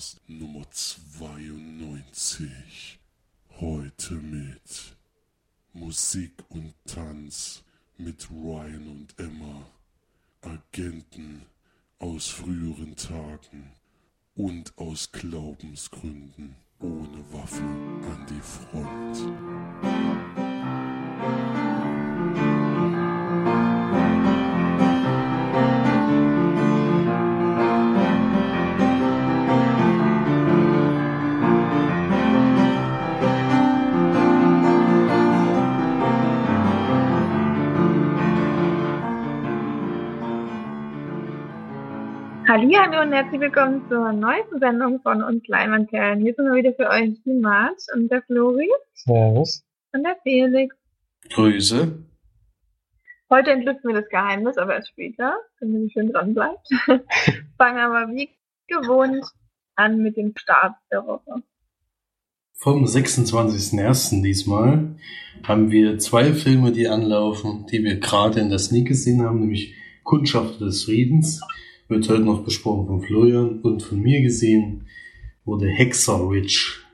Podcast Nummer 92. Heute mit Musik und Tanz mit Ryan und Emma, Agenten aus früheren Tagen und aus Glaubensgründen ohne Waffe an die Front. Hallo und herzlich willkommen zur neuesten Sendung von uns Leinwandkerlen. Hier sind wir wieder für euch die Marge und der Flori Servus. und der Felix. Grüße. Heute entlüften wir das Geheimnis, aber erst später, wenn ihr schön dran bleibt. Fangen aber wie gewohnt an mit dem Start der Woche. Vom 26.01. diesmal haben wir zwei Filme, die anlaufen, die wir gerade in der Sneak gesehen haben, nämlich Kundschafter des Friedens, wird heute noch besprochen von Florian und von mir gesehen, wurde Hexer Witch.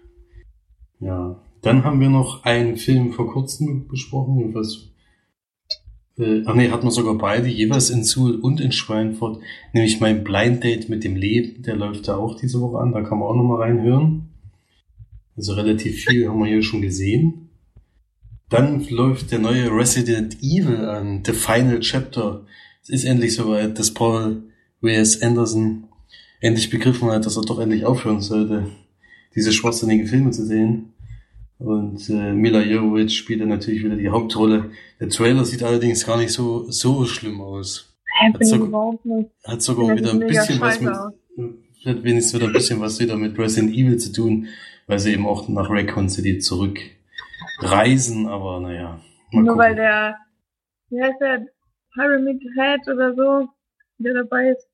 Ja, dann haben wir noch einen Film vor kurzem besprochen, jedenfalls äh, ach nee, hatten wir sogar beide, jeweils in Suhl und in Schweinfurt, nämlich mein Blind Date mit dem Leben, der läuft da auch diese Woche an, da kann man auch nochmal reinhören. Also relativ viel haben wir hier schon gesehen. Dann läuft der neue Resident Evil an, The Final Chapter. Es ist endlich soweit, dass Paul W.S. Anderson endlich begriffen hat, dass er doch endlich aufhören sollte, diese schwachsinnigen Filme zu sehen. Und äh, Mila Jovovich spielt dann natürlich wieder die Hauptrolle. Der Trailer sieht allerdings gar nicht so so schlimm aus. Hat nicht. Hat sogar wieder ein bisschen was mit, aus. hat wenigstens wieder ein bisschen was wieder mit Resident Evil zu tun, weil sie eben auch nach Raccoon City zurückreisen, aber naja. Nur weil gucken. der, wie heißt der, Pyramid Head oder so, der dabei ist.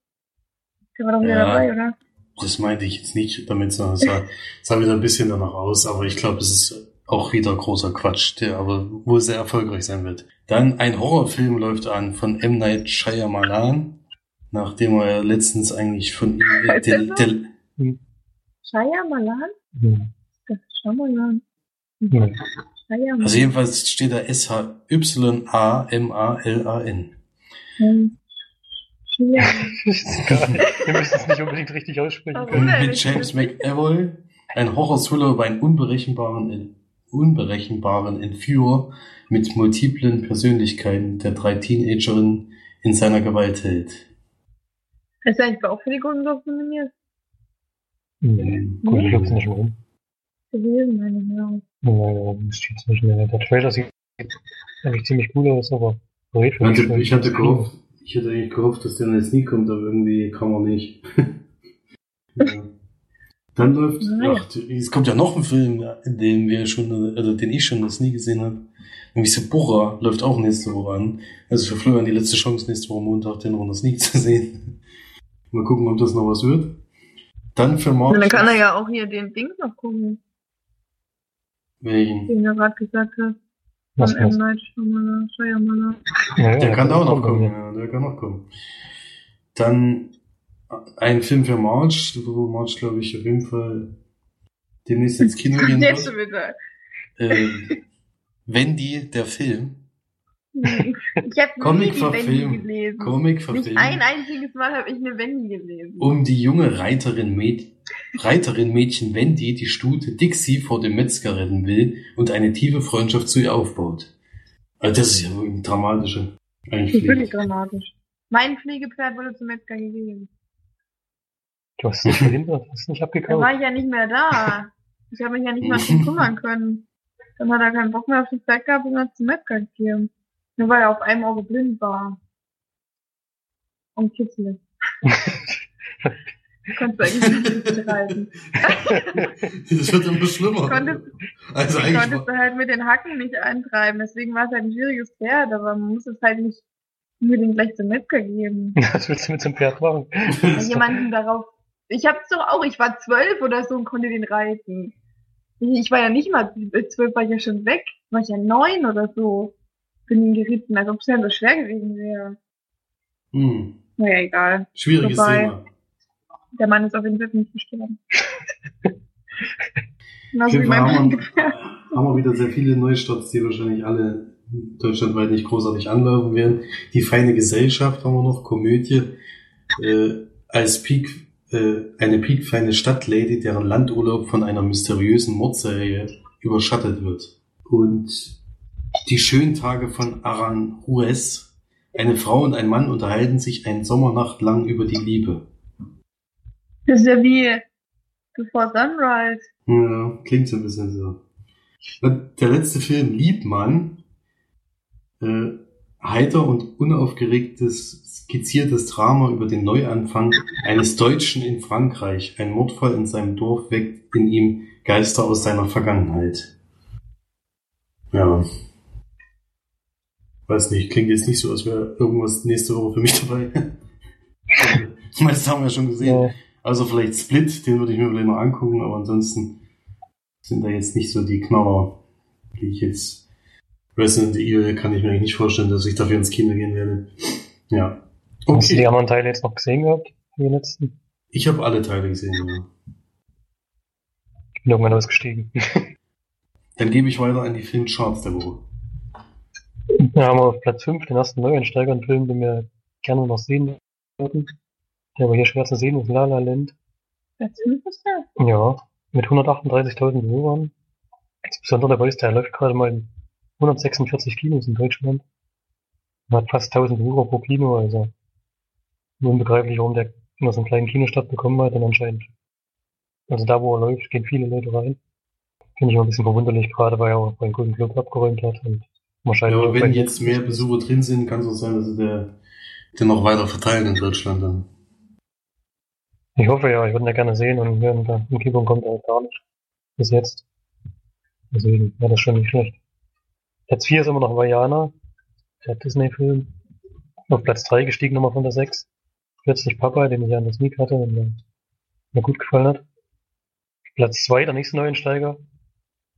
Der war doch wieder Ja. dabei, oder? Das meinte ich jetzt nicht damit, sondern es sah, sah wieder ein bisschen danach aus, aber ich glaube, es ist auch wieder großer Quatsch, der aber wohl sehr erfolgreich sein wird. Dann ein Horrorfilm läuft an von M. Night Shyamalan, nachdem er ja letztens eigentlich von ihm, Heißt der, der so? der, Shia Malan? Hm. Das ist Shyamalan. Shia also jedenfalls steht da S-H-Y-A-M-A-L-A-N. Hm. Shia. Wir müssen es nicht unbedingt richtig aussprechen Warum können. denn? Mit James McAvoy, ein Horror-Thriller über einen unberechenbaren, unberechenbaren Entführer mit multiplen Persönlichkeiten, der drei Teenagerinnen in seiner Gewalt hält. Ist er eigentlich auch für die Golden Globes nominiert? Nee, gut, ich hab's nicht mehr rum. Gewesen, meine Herren. Naja, das steht's nicht mehr. Der Trailer sieht eigentlich ziemlich gut aus, aber Ich hatte, ich hatte gehofft, ich hatte eigentlich gehofft, dass der jetzt nie kommt, aber irgendwie kam er nicht. ja. Dann läuft, Naja. ach, es kommt ja noch ein Film, den wir schon, also den ich schon das nie gesehen habe. Nämlich Sephora läuft auch nächste Woche an. Also für Florian die letzte Chance, nächste Woche Montag den noch das nie zu sehen. Mal gucken, ob das noch was wird. Dann für morgen. Und dann kann er ja auch hier den Dings noch gucken, Welchen? den er gerade gesagt hat. Was, M. Night Shyamalan. Shyamalan. Ja, Der kann auch noch kommen, ja. der kann noch kommen. Dann ein Film für March, wo March, glaube ich, auf jeden Fall demnächst ins Kino gehen Jetzt wird. Äh, Wendy, der Film. Ich habe nie die Comicverfilm. Wendy gelesen. Comic Nicht ein einziges Mal habe ich eine Wendy gelesen. Um die junge Reiterin, Mäd Reiterin Mädchen Wendy, die Stute Dixie vor dem Metzger retten will und eine tiefe Freundschaft zu ihr aufbaut. Also das ist ja wirklich ein dramatischer. Eigentlich wirklich dramatisch. Mein Pflegepferd wurde zum Metzger gegeben. Du hast dich verhindert, hast nicht Da abgekauft. war ich ja nicht mehr da. Ich habe mich ja nicht mal drum kümmern können. Dann hat er keinen Bock mehr auf das Pferd gehabt und hat zum Metzger gegeben. Nur weil er auf einem Auge blind war. Und kitzelig. Konntest du eigentlich nicht reiten. Das wird immer schlimmer. Konntest, Also eigentlich konntest du halt mit den Hacken nicht eintreiben. Deswegen war es halt ein schwieriges Pferd, aber man muss es halt nicht unbedingt gleich zum Metzger geben. Was willst du mit dem Pferd machen? Jemanden darauf. Ich hab's doch auch, ich war zwölf oder so und konnte den reiten. Ich ich war ja nicht mal zwölf, war ich ja schon weg. War ich ja neun oder so. Bin ihn geritten, als ob es ja so schwer gewesen wäre. hm, Naja, egal. schwieriges Vorbei. Thema. Der Mann ist auf jeden Fall nicht. Genauso Auf jeden mein Fall haben, wir, haben wir wieder sehr viele Neustarts, die wahrscheinlich alle deutschlandweit nicht großartig anlaufen werden. Die feine Gesellschaft haben wir noch, Komödie, äh, als Peak, äh, eine piekfeine Stadtlady, deren Landurlaub von einer mysteriösen Mordserie überschattet wird. Und die schönen Tage von Aranjuez. Eine Frau und ein Mann unterhalten sich eine Sommernacht lang über die Liebe. Das ist ja wie Before Sunrise. Ja, klingt so ein bisschen so. Der letzte Film, Liebmann, äh, heiter und unaufgeregtes, skizziertes Drama über den Neuanfang eines Deutschen in Frankreich. Ein Mordfall in seinem Dorf weckt in ihm Geister aus seiner Vergangenheit. Ja. Weiß nicht, klingt jetzt nicht so, als wäre irgendwas nächste Woche für mich dabei. das haben wir ja schon gesehen. Ja, Also vielleicht Split, den würde ich mir vielleicht noch angucken, aber ansonsten sind da jetzt nicht so die Knaller, die ich jetzt. Resident Evil kann ich mir eigentlich nicht vorstellen, dass ich dafür ins Kino gehen werde. Ja. Hast du die Okay. anderen Teile jetzt noch gesehen gehabt? Die letzten? Ich habe alle Teile gesehen, ja. Ich bin irgendwann ausgestiegen. Dann gebe ich weiter an die Filmcharts der Woche. Da haben wir auf Platz 5 den ersten Neueinsteiger, einen Film, den wir gerne noch sehen würden. Der aber hier schwer zu sehen ist, La La Land. Das ist das. Ja, mit 138.000 Besuchern. Das Besondere dabei ist, der läuft gerade mal in 146 Kinos in Deutschland. Und hat fast 1000 Besucher pro Kino, also unbegreiflich, warum der immer so einen kleinen Kinostart bekommen hat und anscheinend. Also da, wo er läuft, gehen viele Leute rein. Finde ich immer ein bisschen verwunderlich, gerade weil er auch beim Golden Globe abgeräumt hat und Ja, wahrscheinlich. aber auch wenn jetzt mehr Besucher drin sind, kann es auch sein, dass sie der, den noch weiter verteilen in Deutschland dann. Ich hoffe ja, ich würde ihn ja gerne sehen und während der Umgebung kommt halt gar nicht. Bis jetzt. Deswegen wäre das schon nicht schlecht. Platz 4 ist immer noch Vajana, der Disney-Film. Auf Platz 3 gestiegen nochmal von der 6. Plötzlich Papa, den ich ja in der Sneak hatte und der mir gut gefallen hat. Platz 2, der nächste Neuensteiger.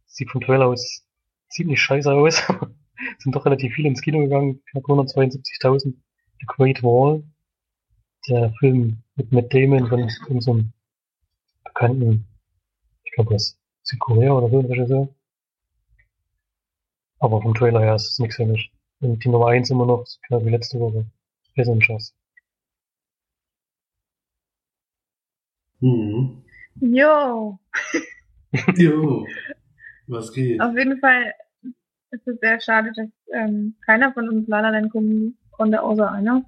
Sieht vom Trailer aus ziemlich scheiße aus. Sind doch relativ viele ins Kino gegangen, knapp 172.000. The Great Wall. Der Film mit Matt Damon von unserem bekannten, ich glaube aus Südkorea oder so, ein Regisseur. Aber vom Trailer her ist es nichts für mich. Und die Nummer 1 immer noch, genau wie letzte Woche. Passengers. Mhm. Jo, Jo. Was geht? auf jeden Fall ist es sehr schade, dass ähm, keiner von uns La Land gucken konnte, außer einer.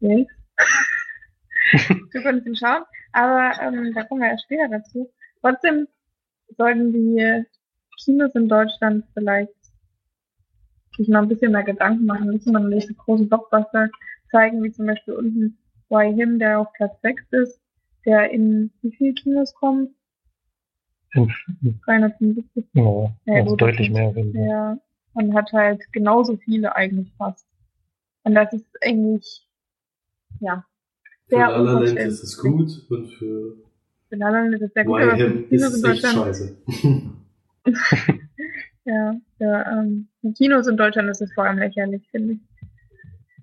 Yes. Wir konnten ihn schauen, aber ähm, da kommen wir erst später dazu. Trotzdem sollten die Kinos in Deutschland vielleicht sich noch ein bisschen mehr Gedanken machen, müssen man nicht so große Blockbuster zeigen, wie zum Beispiel unten Why Him, der auf Platz 6 ist, der in wie viele Kinos kommt? Fünf. 375. Ja, Ja, also deutlich mehr. Ja, und hat halt genauso viele eigentlich fast. Und das ist eigentlich, ja, Für sehr La La Land unverständlich. ist es gut und für Für La La Land ist es sehr gut, aber für ist Kinos es in echt Deutschland, scheiße. ja, ja, ähm, die Kinos in Deutschland ist es vor allem lächerlich, finde ich.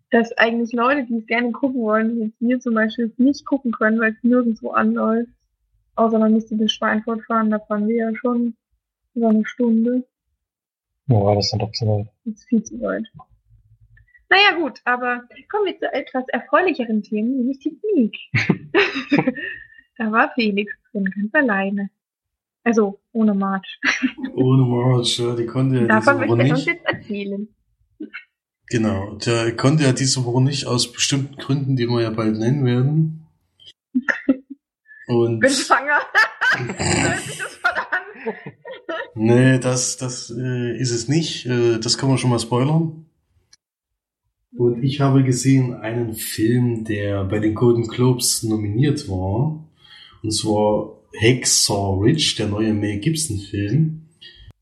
Dass eigentlich Leute, die es gerne gucken wollen, die jetzt hier zum Beispiel nicht gucken können, weil es nirgendwo anläuft. Außer man müsste bis Schweinfurt fahren, da fahren wir ja schon über eine Stunde. Ja, das sind doch zu weit. Das ist viel zu weit. Naja, gut, aber kommen wir zu etwas erfreulicheren Themen, nämlich die Sneak. da war Felix drin, ganz alleine. Also, ohne March. Ohne March, ja, die konnte ja diese Davon Woche möchte er uns nicht. jetzt erzählen. Genau, der konnte ja diese Woche nicht aus bestimmten Gründen, die wir ja bald nennen werden. Und Bin schwanger. Nee, das, das äh, ist es nicht. Äh, das kann man schon mal spoilern. Und ich habe gesehen einen Film, der bei den Golden Globes nominiert war. Und zwar Hacksaw Ridge, der neue Mel Gibson Film.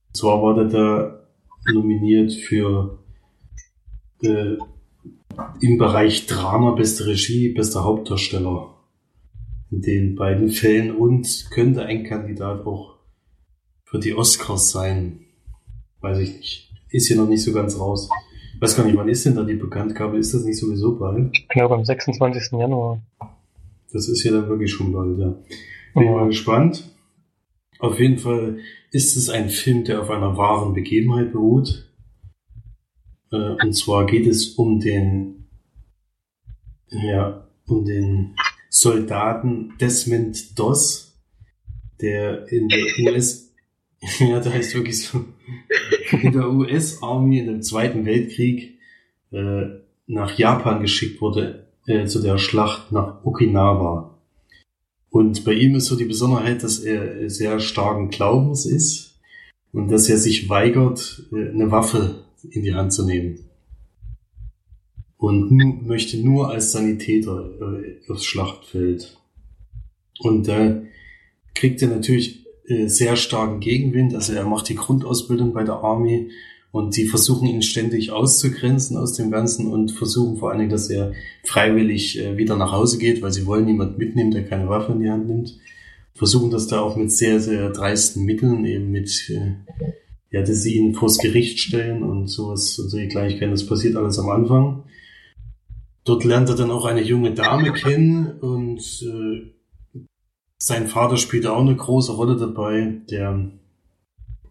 Und zwar war der da nominiert für äh, im Bereich Drama, beste Regie, bester Hauptdarsteller. In den beiden Fällen und könnte ein Kandidat auch für die Oscars sein. Weiß ich nicht. Ist hier noch nicht so ganz raus. Weiß gar nicht, wann ist denn da die Bekanntgabe? Ist das nicht sowieso bald? Ich glaube am 26. Januar. Das ist ja dann wirklich schon bald, ja. Bin mal gespannt. Auf jeden Fall ist es ein Film, der auf einer wahren Begebenheit beruht. Äh, und zwar geht es um den, ja, um den Soldaten Desmond Doss, der in der US, ja, der heißt wirklich so, in der US-Army in dem Zweiten Weltkrieg äh, nach Japan geschickt wurde, äh, zu der Schlacht nach Okinawa. Und bei ihm ist so die Besonderheit, dass er sehr starken Glaubens ist und dass er sich weigert, äh, eine Waffe in die Hand zu nehmen. Und nu möchte nur als Sanitäter äh, aufs Schlachtfeld. Und da kriegt er natürlich äh, sehr starken Gegenwind. Also er macht die Grundausbildung bei der Army und sie versuchen ihn ständig auszugrenzen aus dem Ganzen und versuchen vor allen Dingen, dass er freiwillig äh, wieder nach Hause geht, weil sie wollen niemand mitnehmen, der keine Waffe in die Hand nimmt. Versuchen das da auch mit sehr, sehr dreisten Mitteln, eben mit, äh, ja, dass sie ihn vors Gericht stellen und sowas und solche Kleinigkeiten. Das passiert alles am Anfang. Dort lernt er dann auch eine junge Dame kennen und äh, sein Vater spielt auch eine große Rolle dabei, der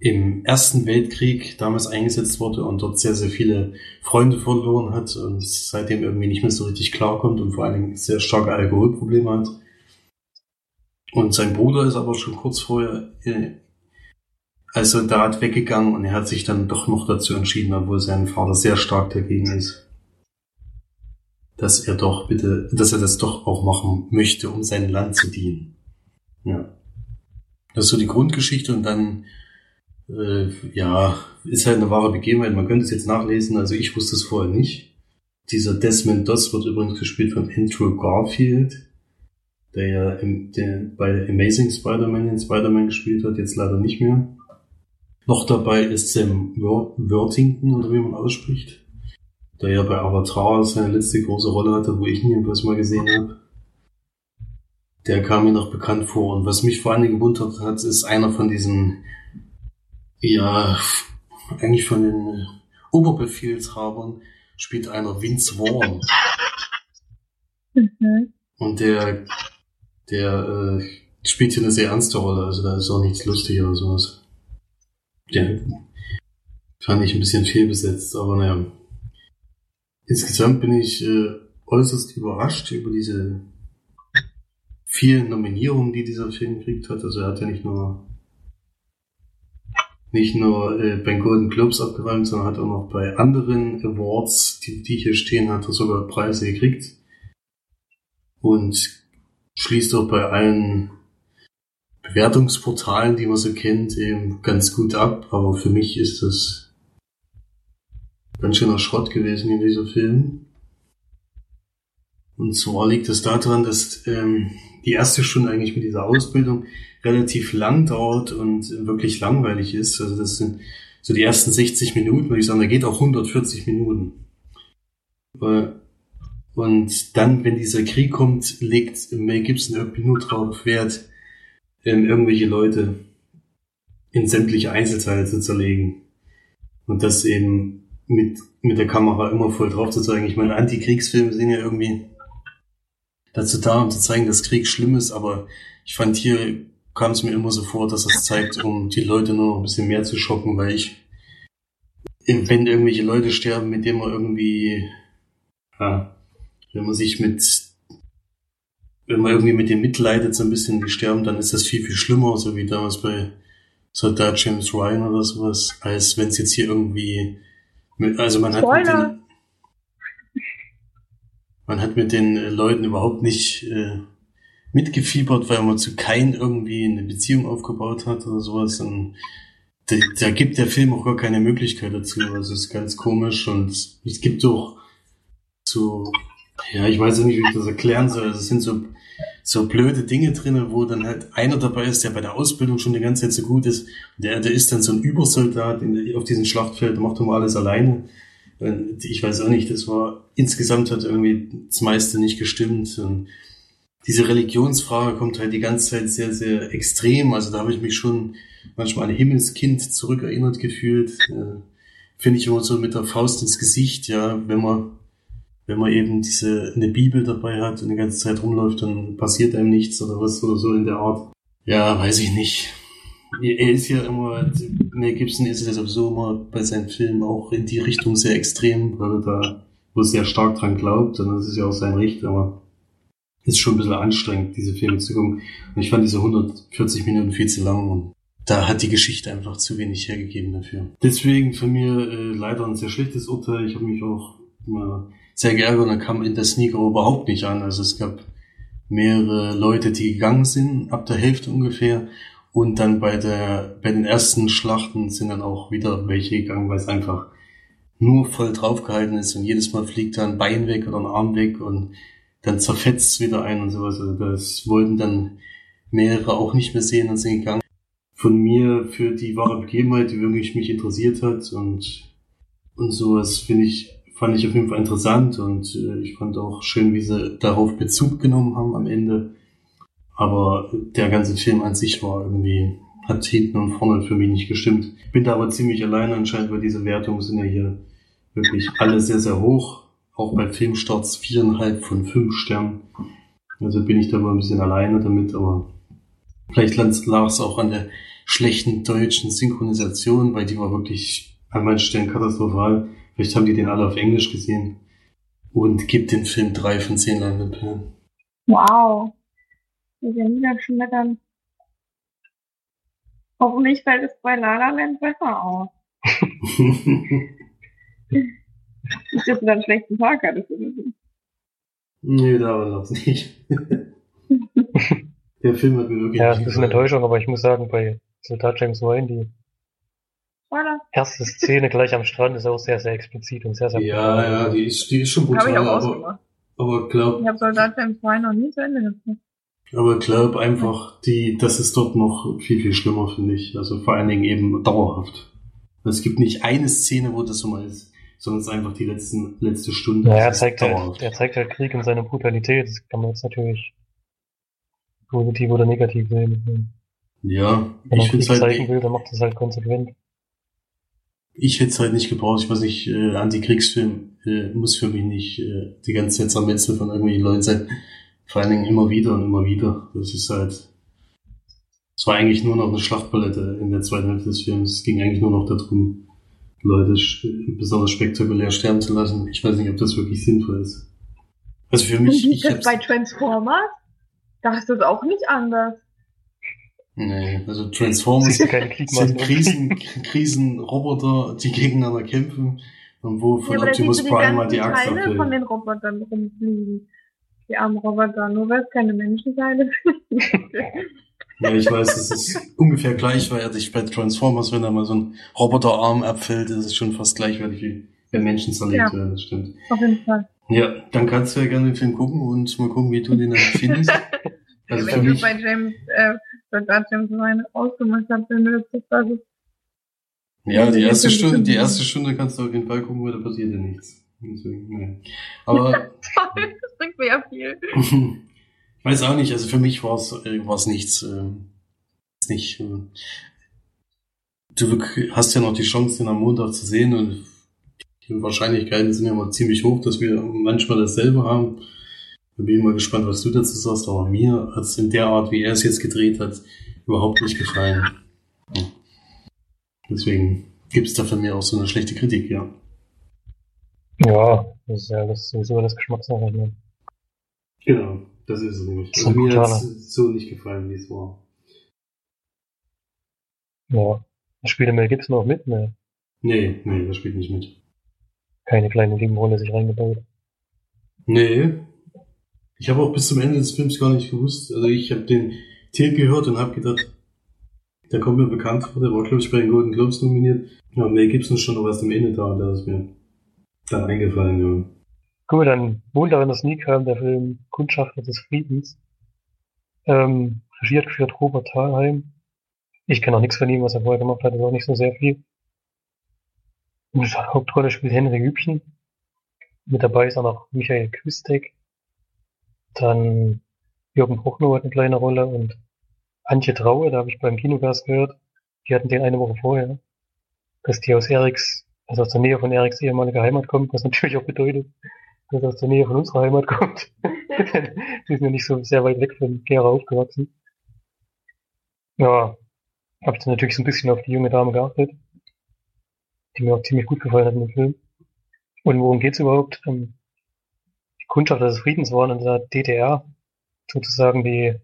im Ersten Weltkrieg damals eingesetzt wurde und dort sehr, sehr viele Freunde verloren hat und seitdem irgendwie nicht mehr so richtig klarkommt und vor allen Dingen sehr starke Alkoholprobleme hat. Und sein Bruder ist aber schon kurz vorher äh, als Soldat weggegangen und er hat sich dann doch noch dazu entschieden, obwohl sein Vater sehr stark dagegen ist, dass er doch bitte, dass er das doch auch machen möchte, um sein Land zu dienen. Ja. Das ist so die Grundgeschichte und dann äh, ja, ist halt eine wahre Begebenheit. Man könnte es jetzt nachlesen, also ich wusste es vorher nicht. Dieser Desmond Doss wird übrigens gespielt von Andrew Garfield, der ja im, der bei Amazing Spider-Man in Spider-Man gespielt hat, jetzt leider nicht mehr. Noch dabei ist Sam Worthington, oder wie man ausspricht, der ja bei Avatar seine letzte große Rolle hatte, wo ich ihn jedenfalls mal gesehen habe. Der kam mir noch bekannt vor. Und was mich vor allem gewundert hat, ist einer von diesen ja, eigentlich von den Oberbefehlshabern spielt einer Vince Vaughn. Mhm. Und der, der äh, spielt hier eine sehr ernste Rolle, also da ist auch nichts lustig oder sowas. Der fand ich ein bisschen fehlbesetzt, aber naja. Insgesamt bin ich äh, äußerst überrascht über diese vielen Nominierungen, die dieser Film gekriegt hat. Also er hat ja nicht nur nicht nur äh, bei Golden Globes abgeräumt, sondern hat auch noch bei anderen Awards, die, die hier stehen, hat er sogar Preise gekriegt. Und schließt auch bei allen Bewertungsportalen, die man so kennt, eben ganz gut ab. Aber für mich ist das ganz schöner Schrott gewesen in dieser Film. Und zwar liegt es daran, dass ähm, die erste Stunde eigentlich mit dieser Ausbildung relativ lang dauert und wirklich langweilig ist. Also das sind so die ersten 60 Minuten, würde ich sagen, da geht auch 140 Minuten. Und dann, wenn dieser Krieg kommt, legt Mel Gibson irgendwie nur drauf Wert, ähm, irgendwelche Leute in sämtliche Einzelteile zu zerlegen. Und das eben mit, mit der Kamera immer voll drauf zu zeigen. Ich meine, Antikriegsfilme sind ja irgendwie dazu da, um zu zeigen, dass Krieg schlimm ist, aber ich fand hier kam es mir immer so vor, dass es zeigt, um die Leute nur noch ein bisschen mehr zu schocken, weil ich, wenn irgendwelche Leute sterben, mit denen man irgendwie, ja, wenn man sich mit, wenn man irgendwie mit denen mitleidet, so ein bisschen, die sterben, dann ist das viel, viel schlimmer, so wie damals bei Soldat James Ryan oder sowas, als wenn es jetzt hier irgendwie, also man hat mit den, man hat mit den Leuten überhaupt nicht, äh, mitgefiebert, weil man zu keinem irgendwie eine Beziehung aufgebaut hat oder sowas. Und da, da gibt der Film auch gar keine Möglichkeit dazu. Also es ist ganz komisch und es gibt auch so, ja, ich weiß nicht, wie ich das erklären soll. Also es sind so, so blöde Dinge drinnen, wo dann halt einer dabei ist, der bei der Ausbildung schon die ganze Zeit so gut ist. Der, der ist dann so ein Übersoldat in, auf diesem Schlachtfeld, der macht immer alles alleine. Ich weiß auch nicht, das war, insgesamt hat irgendwie das meiste nicht gestimmt. Und diese Religionsfrage kommt halt die ganze Zeit sehr, sehr extrem. Also da habe ich mich schon manchmal an Himmelskind zurückerinnert gefühlt. Äh, Finde ich immer so mit der Faust ins Gesicht, ja, wenn man wenn man eben diese eine Bibel dabei hat und die ganze Zeit rumläuft, dann passiert einem nichts oder was oder so in der Art. Ja, weiß ich nicht. Er ist ja immer, Mel Gibson ist ja sowieso immer bei seinen Filmen auch in die Richtung sehr extrem, weil er da wo sehr stark dran glaubt, und das ist ja auch sein Recht, aber ist schon ein bisschen anstrengend, diese Filme zu gucken. Und ich fand diese 140 Minuten viel zu lang und da hat die Geschichte einfach zu wenig hergegeben dafür. Deswegen für mir äh, leider ein sehr schlechtes Urteil. Ich habe mich auch äh, sehr geärgert und da kam in der Sneaker überhaupt nicht an. Also es gab mehrere Leute, die gegangen sind, ab der Hälfte ungefähr. Und dann bei der, bei den ersten Schlachten sind dann auch wieder welche gegangen, weil es einfach nur voll draufgehalten ist und jedes Mal fliegt da ein Bein weg oder ein Arm weg und dann zerfetzt es wieder ein und sowas. Also das wollten dann mehrere auch nicht mehr sehen und sind gegangen. Von mir für die wahre Begebenheit, die wirklich mich interessiert hat und, und sowas finde ich, fand ich auf jeden Fall interessant und äh, ich fand auch schön, wie sie darauf Bezug genommen haben am Ende. Aber der ganze Film an sich war irgendwie, hat hinten und vorne für mich nicht gestimmt. Ich bin da aber ziemlich alleine anscheinend, weil diese Wertungen sind ja hier wirklich alle sehr, sehr hoch. Auch bei Filmstarts viereinhalb von fünf Sternen. Also bin ich da mal ein bisschen alleine damit, aber vielleicht lag es auch an der schlechten deutschen Synchronisation, weil die war wirklich an manchen Stellen katastrophal. Vielleicht haben die den alle auf Englisch gesehen. Und gibt den Film drei von zehn Leinwandperlen. Wow. Ist ja niederschmetternd. Hoffentlich fällt es bei La La Land besser aus. Nicht, dass du dann einen schlechten Tag hattest oder so. Nee, da war das nicht. Der Film hat mir wirklich Ja, das ist eine Enttäuschung, aber ich muss sagen, bei Soldat James Wayne, die Spoiler. erste Szene gleich am Strand ist auch sehr, sehr explizit und sehr, sehr Ja, ja, die ist, die ist schon ich brutal, auch aber, aber glaub, Ich habe Soldat James 2 noch nie zu Ende geguckt. Aber glaub einfach, die, das ist dort noch viel, viel schlimmer, finde ich. Also vor allen Dingen eben dauerhaft. Es gibt nicht eine Szene, wo das so mal ist, sondern es ist einfach die letzten, letzte Stunde. Ja, er zeigt dauerhaft. halt, er zeigt halt Krieg in seiner Brutalität. Das kann man jetzt natürlich positiv oder negativ sehen. Ja, Wenn ich finde halt, zeigen will, dann macht das halt konsequent. ich hätte es halt nicht gebraucht. Ich weiß nicht, äh, Antikriegsfilm äh, muss für mich nicht äh, die ganze Zeit zermetzeln von irgendwelchen Leuten sein. Vor allen Dingen immer wieder und immer wieder. Das ist halt, es war eigentlich nur noch eine Schlachtpalette in der zweiten Hälfte des Films. Es ging eigentlich nur noch darum, Leute besonders spektakulär sterben zu lassen. Ich weiß nicht, ob das wirklich sinnvoll ist. Also für Und mich, wie ich ist das bei Transformers? Da ist das auch nicht anders. nee, also Transformers Kriegmaßen. sind Krisen, Krisenroboter, die gegeneinander kämpfen und wo von ja, Optimus Prime mal die Axt Teile von abfällt. den Robotern rumfliegen. Die armen Roboter, nur weil es keine Menschenteile sind. Ja, ich weiß, es ist ungefähr gleichwertig bei Transformers, wenn da mal so ein Roboterarm abfällt, ist es schon fast gleichwertig wie wenn Menschen zerlegt Ja. werden, das stimmt. Auf jeden Fall. Ja, dann kannst du ja gerne den Film gucken und mal gucken, wie du den dann findest. Also Wenn du bei James, äh, Soldat James Ryan ausgemacht hast, dann wird das also, ja, die erste das Stunde, die erste Stunde kannst du auf jeden Fall gucken, weil da passiert ja nichts. Deswegen, nee. Aber toll, das bringt mir ja viel. ich weiß auch nicht, also für mich war es äh, nichts. ist nicht. äh, Du hast ja noch die Chance, den am Montag zu sehen und die Wahrscheinlichkeiten sind ja mal ziemlich hoch, dass wir manchmal dasselbe haben. Da bin ich mal gespannt, was du dazu sagst, aber mir hat es in der Art, wie er es jetzt gedreht hat, überhaupt nicht gefallen. Deswegen gibt es da von mir auch so eine schlechte Kritik, ja. Ja, das ist ja das sowieso das Geschmackssache. Ne? Genau, das ist es nämlich. So Also mir hat es so nicht gefallen, wie es war. Ja. Spielt der Mel Gibson auch mit? Ne. Nee, nee, das spielt nicht mit. Keine kleine Nebenrolle sich reingebaut. Nee. Ich habe auch bis zum Ende des Films gar nicht gewusst. Also ich habe den Titel gehört und habe gedacht, der kommt mir bekannt vor, der war, glaube ich, bei den Golden Globes nominiert. Ja, Mel Gibson ist schon noch erst am Ende da und da ist mir dann eingefallen, ja. Gut, dann Montag in der Sneak kam der Film Kundschafter des Friedens. Ähm, Regie hat geführt Robert Thalheim. Ich kenne auch nichts von ihm, was er vorher gemacht hat, also auch nicht so sehr viel. In der Hauptrolle spielt Henry Hübchen. Mit dabei ist auch noch Michael Küstek. Dann Jürgen Bruchnow hat eine kleine Rolle und Antje Traue, da habe ich beim Kinogast gehört. Die hatten den eine Woche vorher. Dass die aus Eriks, also aus der Nähe von Eriks ehemaliger Heimat kommt, was natürlich auch bedeutet, das aus der Nähe von unserer Heimat kommt. die sind ja nicht so sehr weit weg von Gera aufgewachsen. Ja, habe ich dann natürlich so ein bisschen auf die junge Dame geachtet, die mir auch ziemlich gut gefallen hat in dem Film. Und worum geht's überhaupt? Ähm, die Kundschafter des Friedens waren in der DDR sozusagen die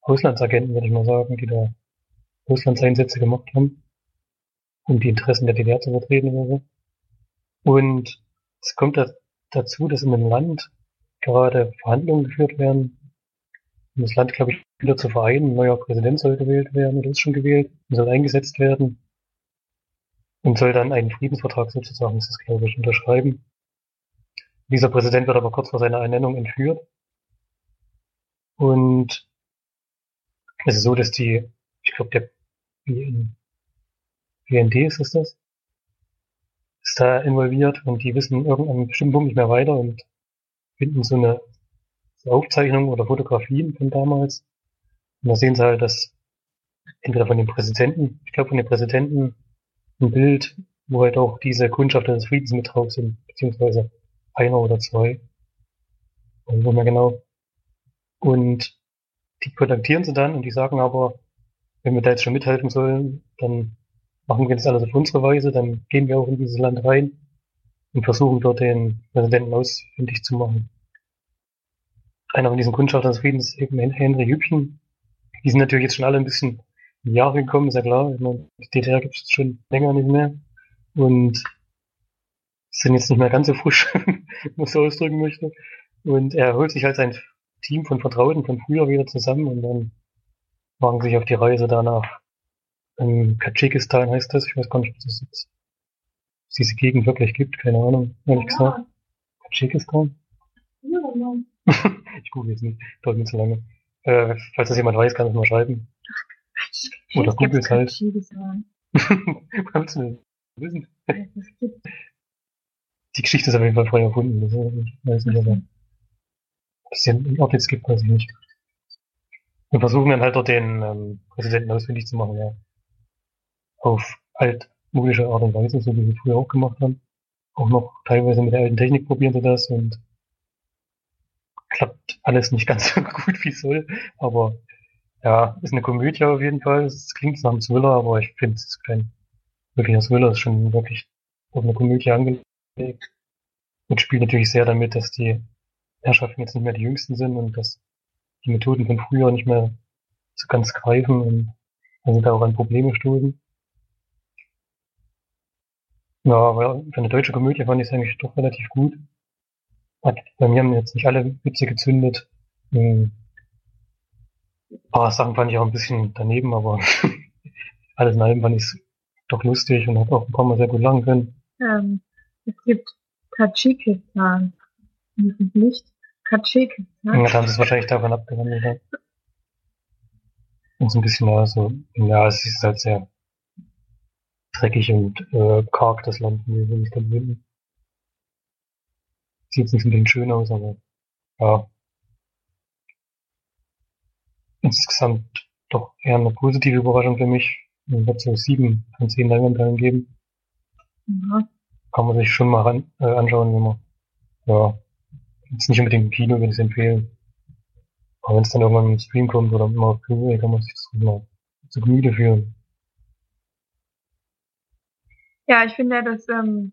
Auslandsagenten, würde ich mal sagen, die da Auslandseinsätze gemacht haben, um die Interessen der DDR zu vertreten oder so. Und es kommt da dazu, dass in einem Land gerade Verhandlungen geführt werden, um das Land, glaube ich, wieder zu vereinen. Ein neuer Präsident soll gewählt werden oder ist schon gewählt und soll eingesetzt werden und soll dann einen Friedensvertrag sozusagen, ist das glaube ich, unterschreiben. Dieser Präsident wird aber kurz vor seiner Ernennung entführt. Und es ist so, dass die, ich glaube, der BND ist es das, ist da involviert und die wissen irgendeinen bestimmten Punkt nicht mehr weiter und finden so eine Aufzeichnung oder Fotografien von damals. Und da sehen sie halt, dass entweder von dem Präsidenten, ich glaube von dem Präsidenten, ein Bild, wo halt auch diese Kundschafter des Friedens mit drauf sind, beziehungsweise einer oder zwei. Und wo mehr genau. Und die kontaktieren sie dann und die sagen aber, wenn wir da jetzt schon mithelfen sollen, dann machen wir das alles auf unsere Weise, dann gehen wir auch in dieses Land rein und versuchen dort den Präsidenten ausfindig zu machen. Einer von diesen Kundschaftern des Friedens ist eben Henry Hübchen. Die sind natürlich jetzt schon alle ein bisschen in die Jahre gekommen, ist ja klar. Ich meine, die DDR gibt es schon länger nicht mehr. Und sind jetzt nicht mehr ganz so frisch, wenn man so ausdrücken möchte. Und er holt sich halt sein Team von Vertrauten von früher wieder zusammen und dann machen sich auf die Reise danach. In Tadschikistan heißt das, ich weiß gar nicht, was das ist. diese Gegend wirklich gibt, keine Ahnung, ehrlich ja. gesagt. Tadschikistan? Ja, ja. ich google jetzt nicht, dauert mir zu lange. Äh, falls das jemand weiß, kann es mal schreiben. Oder google es halt. Woher willst du denn wissen? Die Geschichte ist auf jeden Fall frei erfunden. Das weiß nicht, aber ob es den Ort jetzt gibt, weiß ich nicht. Wir versuchen dann halt dort den ähm, Präsidenten ausfindig zu machen, ja. Auf altmodische Art und Weise, so wie wir früher auch gemacht haben. Auch noch teilweise mit der alten Technik probieren sie das und klappt alles nicht ganz so gut wie soll. Aber ja, ist eine Komödie auf jeden Fall. Es klingt nach einem Thriller, aber ich finde es kein wirklicher Thriller, ist schon wirklich auf eine Komödie angelegt. Und spielt natürlich sehr damit, dass die Herrschaften jetzt nicht mehr die jüngsten sind und dass die Methoden von früher nicht mehr so ganz greifen und also da auch an Probleme stoßen. Ja, aber für eine deutsche Komödie fand ich es eigentlich doch relativ gut. Hat, bei mir haben jetzt nicht alle Witze gezündet. Hm. Ein paar Sachen fand ich auch ein bisschen daneben, aber alles in allem fand ich es doch lustig und habe auch ein paar Mal sehr gut lachen können. Ähm, es gibt Tadschikistan. Nicht Tadschikistan. Ja, da haben sie es wahrscheinlich davon abgewandelt. Ja. Und so ein bisschen mehr so, ja, es ist halt sehr dreckig und äh, karg, das Land, wie wir es dann finden. Sieht nicht unbedingt schön aus, aber ja. Insgesamt doch eher eine positive Überraschung für mich. Ich wird so sieben von zehn Leinwandteilen geben. Ja. Kann man sich schon mal ran, äh, anschauen, wenn man, ja, jetzt nicht unbedingt im Kino, würde ich es empfehlen. Aber wenn es dann irgendwann im Stream kommt oder mal auf Blu-ray, kann man sich das mal zu Gemüte führen. Ja, ich finde das ähm,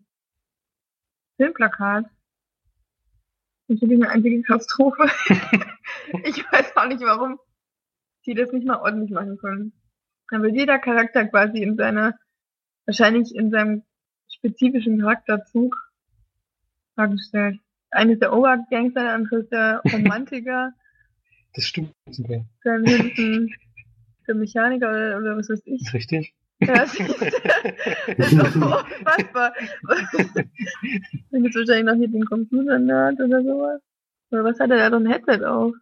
Filmplakat finde eine einzige Katastrophe. ich weiß auch nicht, warum sie das nicht mal ordentlich machen können. Dann wird jeder Charakter quasi in seiner, wahrscheinlich in seinem spezifischen Charakterzug dargestellt. Eine ist der Obergangster, der andere ist der Romantiker. Das stimmt sogar. Dann hinten der Mechaniker oder, oder was weiß ich. Ist richtig. Ja, das ist doch so unfassbar. Dann gibt es wahrscheinlich noch hier den Computer-Nerd oder sowas. Oder was hat er da doch ein Headset auf?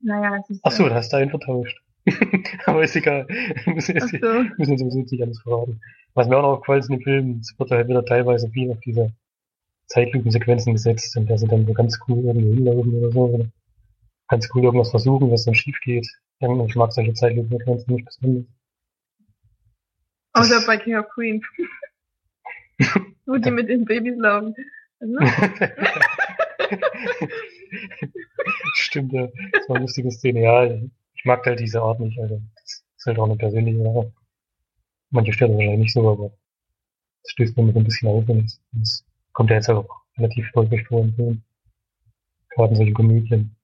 Naja, es ist. Achso, da hast du einen vertauscht. Aber ist egal. Wir müssen, jetzt, so. müssen uns sowieso nicht alles verraten. Was mir auch noch aufgefallen ist in dem Film, es wird halt wieder teilweise viel auf diese Zeitlupensequenzen gesetzt und da sind dann so ganz cool irgendwie hinlaufen oder so. Oder ganz cool irgendwas versuchen, was dann schief geht. Ich mag solche Zeitlupensequenzen nicht besonders. Außer bei King of Queens. Wo die mit den Babys laufen. Also, Stimmt, ja. Das war eine lustige Szene. Ja, ich mag halt diese Art nicht. Also, das ist halt auch eine persönliche Sache. Manche stellen wahrscheinlich nicht so, aber das stößt mir so ein bisschen auf. Und das, das kommt ja jetzt auch relativ häufig vor im Film. Gerade in solchen Komödien.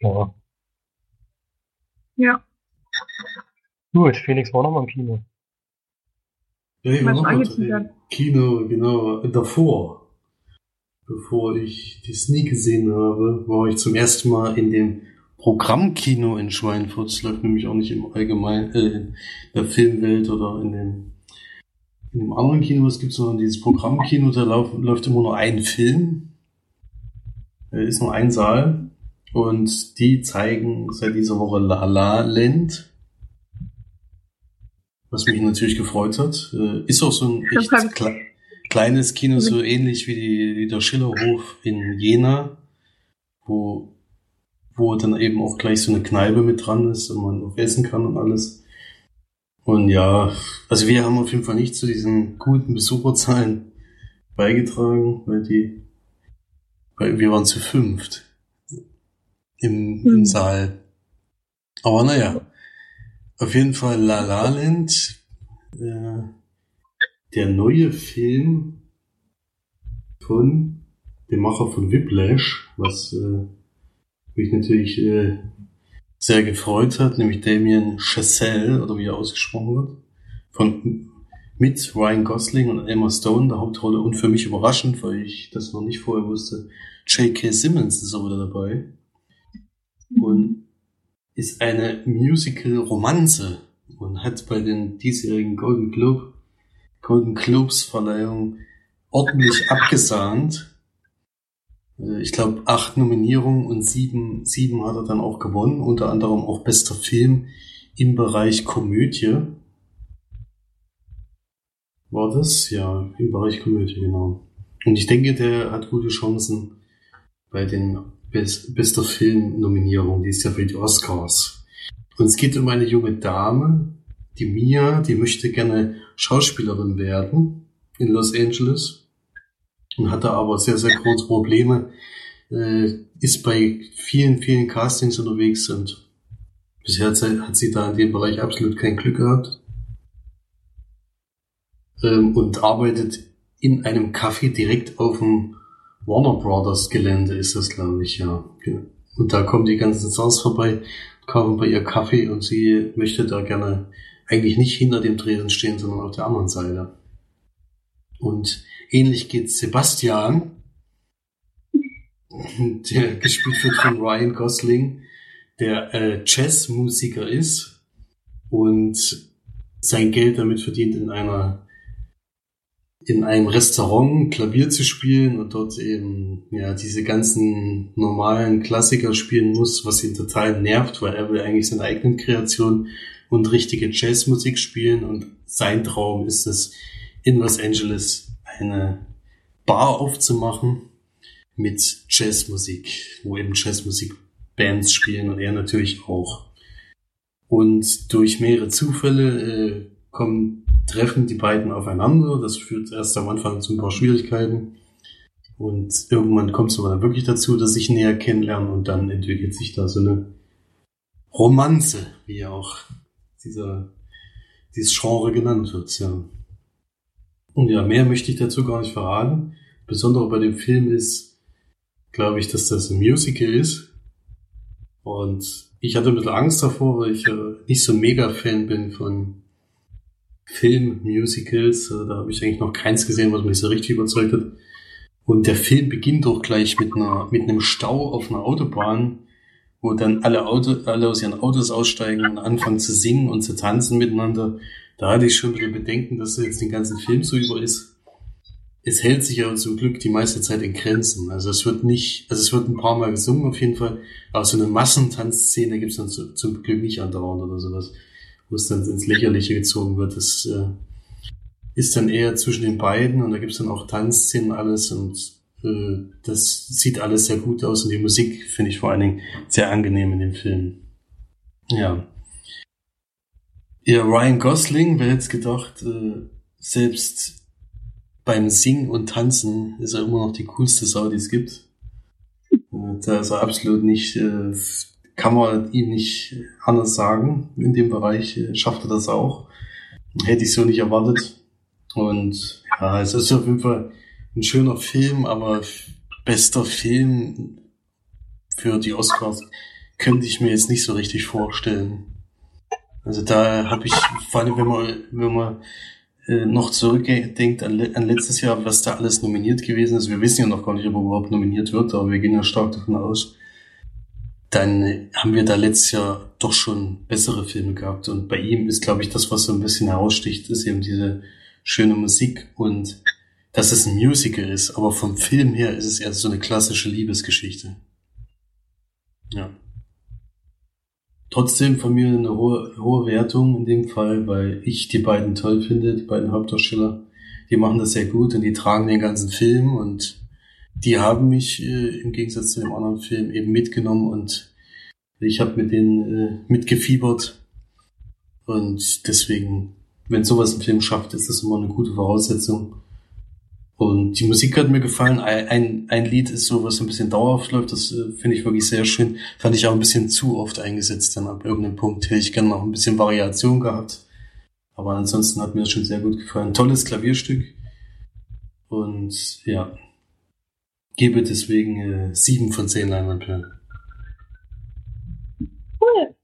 Ja. ja. Gut, Felix war noch mal im Kino. Ja, ich war Was noch mal angeteasert. Kino, genau, davor. Bevor ich die Sneak gesehen habe, war ich zum ersten Mal in dem Programmkino in Schweinfurt. Das läuft nämlich auch nicht im Allgemeinen, äh, in der Filmwelt oder in dem, in dem anderen Kino, was gibt's sondern dieses Programmkino, da lauf, läuft immer nur ein Film. Da ist nur ein Saal. Und die zeigen seit dieser Woche La La Land. Was mich natürlich gefreut hat. Äh, Ist auch so ein echt kle kleines Kino, so ähnlich wie, die, wie der Schillerhof in Jena, wo, wo dann eben auch gleich so eine Kneipe mit dran ist und man auch essen kann und alles. Und ja, also wir haben auf jeden Fall nicht zu diesen guten Besucherzahlen beigetragen, weil die, weil wir waren zu fünft im, im Hm. Saal. Aber naja, auf jeden Fall La La Land, äh, der neue Film von dem Macher von Whiplash, was äh, mich natürlich äh, sehr gefreut hat, nämlich Damien Chazelle, oder wie er ausgesprochen wird, von mit Ryan Gosling und Emma Stone der Hauptrolle und für mich überraschend, weil ich das noch nicht vorher wusste, J.K. Simmons ist auch wieder dabei und ist eine Musical-Romanze und hat bei den diesjährigen Golden Globe Golden Globes Verleihung ordentlich abgesahnt. Äh, Ich glaube, acht Nominierungen und sieben, sieben hat er dann auch gewonnen, unter anderem auch bester Film im Bereich Komödie. War das? Ja, im Bereich Komödie, genau. Und ich denke, der hat gute Chancen bei den Best, bester Film-Nominierungen, die ist ja für die Oscars. Und es geht um eine junge Dame, die Mia, die möchte gerne Schauspielerin werden in Los Angeles und hatte aber sehr, sehr große Probleme, äh, ist bei vielen, vielen Castings unterwegs und bisher hat sie, hat sie da in dem Bereich absolut kein Glück gehabt ähm, und arbeitet in einem Café direkt auf dem Warner Brothers Gelände ist das, glaube ich, ja. Und da kommen die ganzen Stars vorbei, kaufen bei ihr Kaffee und sie möchte da gerne eigentlich nicht hinter dem Tresen stehen, sondern auf der anderen Seite. Und ähnlich geht Sebastian, der gespielt wird von Ryan Gosling, der äh, Jazzmusiker ist und sein Geld damit verdient, in einer in einem Restaurant Klavier zu spielen und dort eben ja diese ganzen normalen Klassiker spielen muss, was ihn total nervt, weil er will eigentlich seine eigenen Kreationen und richtige Jazzmusik spielen und sein Traum ist es, in Los Angeles eine Bar aufzumachen mit Jazzmusik, wo eben Jazzmusik-Bands spielen und er natürlich auch. Und durch mehrere Zufälle äh, kommen, treffen die beiden aufeinander. Das führt erst am Anfang zu ein paar Schwierigkeiten. Und irgendwann kommt es aber dann wirklich dazu, dass sich näher kennenlernen und dann entwickelt sich da so eine Romanze, wie auch dieser, dieses Genre genannt wird, ja. Und ja, mehr möchte ich dazu gar nicht verraten. Besondere bei dem Film ist, glaube ich, dass das ein Musical ist. Und ich hatte ein bisschen Angst davor, weil ich äh, nicht so ein Mega-Fan bin von Film-Musicals. Äh, da habe ich eigentlich noch keins gesehen, was mich so richtig überzeugt hat. Und der Film beginnt doch gleich mit einer, mit einem Stau auf einer Autobahn, wo dann alle Auto, alle aus ihren Autos aussteigen und anfangen zu singen und zu tanzen miteinander. Da hatte ich schon bisschen Bedenken, dass das jetzt den ganzen Film so über ist. Es hält sich aber zum Glück die meiste Zeit in Grenzen. Also es wird nicht, also es wird ein paar Mal gesungen auf jeden Fall, aber so eine Massentanzszene gibt es dann zu, zum Glück nicht andauernd oder sowas, wo es dann ins Lächerliche gezogen wird. Das äh, ist dann eher zwischen den beiden und da gibt es dann auch Tanzszenen und alles und äh, das sieht alles sehr gut aus und die Musik finde ich vor allen Dingen sehr angenehm in dem Film. Ja. Ja, Ryan Gosling, wer hätte gedacht, äh, selbst beim Singen und Tanzen ist er immer noch die coolste Sau, die es gibt. Äh, Da ist er absolut nicht, äh, kann man ihm nicht anders sagen. In dem Bereich äh, schafft er das auch. Hätte ich so nicht erwartet. Und ja, es ist auf jeden Fall ein schöner Film, aber bester Film für die Oscars könnte ich mir jetzt nicht so richtig vorstellen. Also da habe ich, vor allem wenn man, wenn man äh, noch zurückdenkt an, an letztes Jahr, was da alles nominiert gewesen ist. Wir wissen ja noch gar nicht, ob er überhaupt nominiert wird, aber wir gehen ja stark davon aus. Dann haben wir da letztes Jahr doch schon bessere Filme gehabt. Und bei ihm ist, glaube ich, das, was so ein bisschen heraussticht, ist eben diese schöne Musik und dass es ein Musical ist. Aber vom Film her ist es eher so eine klassische Liebesgeschichte. Ja. Trotzdem von mir eine hohe, hohe Wertung in dem Fall, weil ich die beiden toll finde, die beiden Hauptdarsteller. Die machen das sehr gut und die tragen den ganzen Film und die haben mich äh, im Gegensatz zu dem anderen Film eben mitgenommen und ich habe mit denen äh, mitgefiebert und deswegen, wenn sowas ein Film schafft, ist das immer eine gute Voraussetzung. Und die Musik hat mir gefallen. Ein, ein, Lied ist so, was ein bisschen dauerhaft läuft. Das äh, finde ich wirklich sehr schön. Fand ich auch ein bisschen zu oft eingesetzt. Dann ab irgendeinem Punkt hätte ich gerne noch ein bisschen Variation gehabt. Aber ansonsten hat mir das schon sehr gut gefallen. Tolles Klavierstück. Und ja, gebe deswegen äh, sieben von zehn Leinwandperlen. Cool.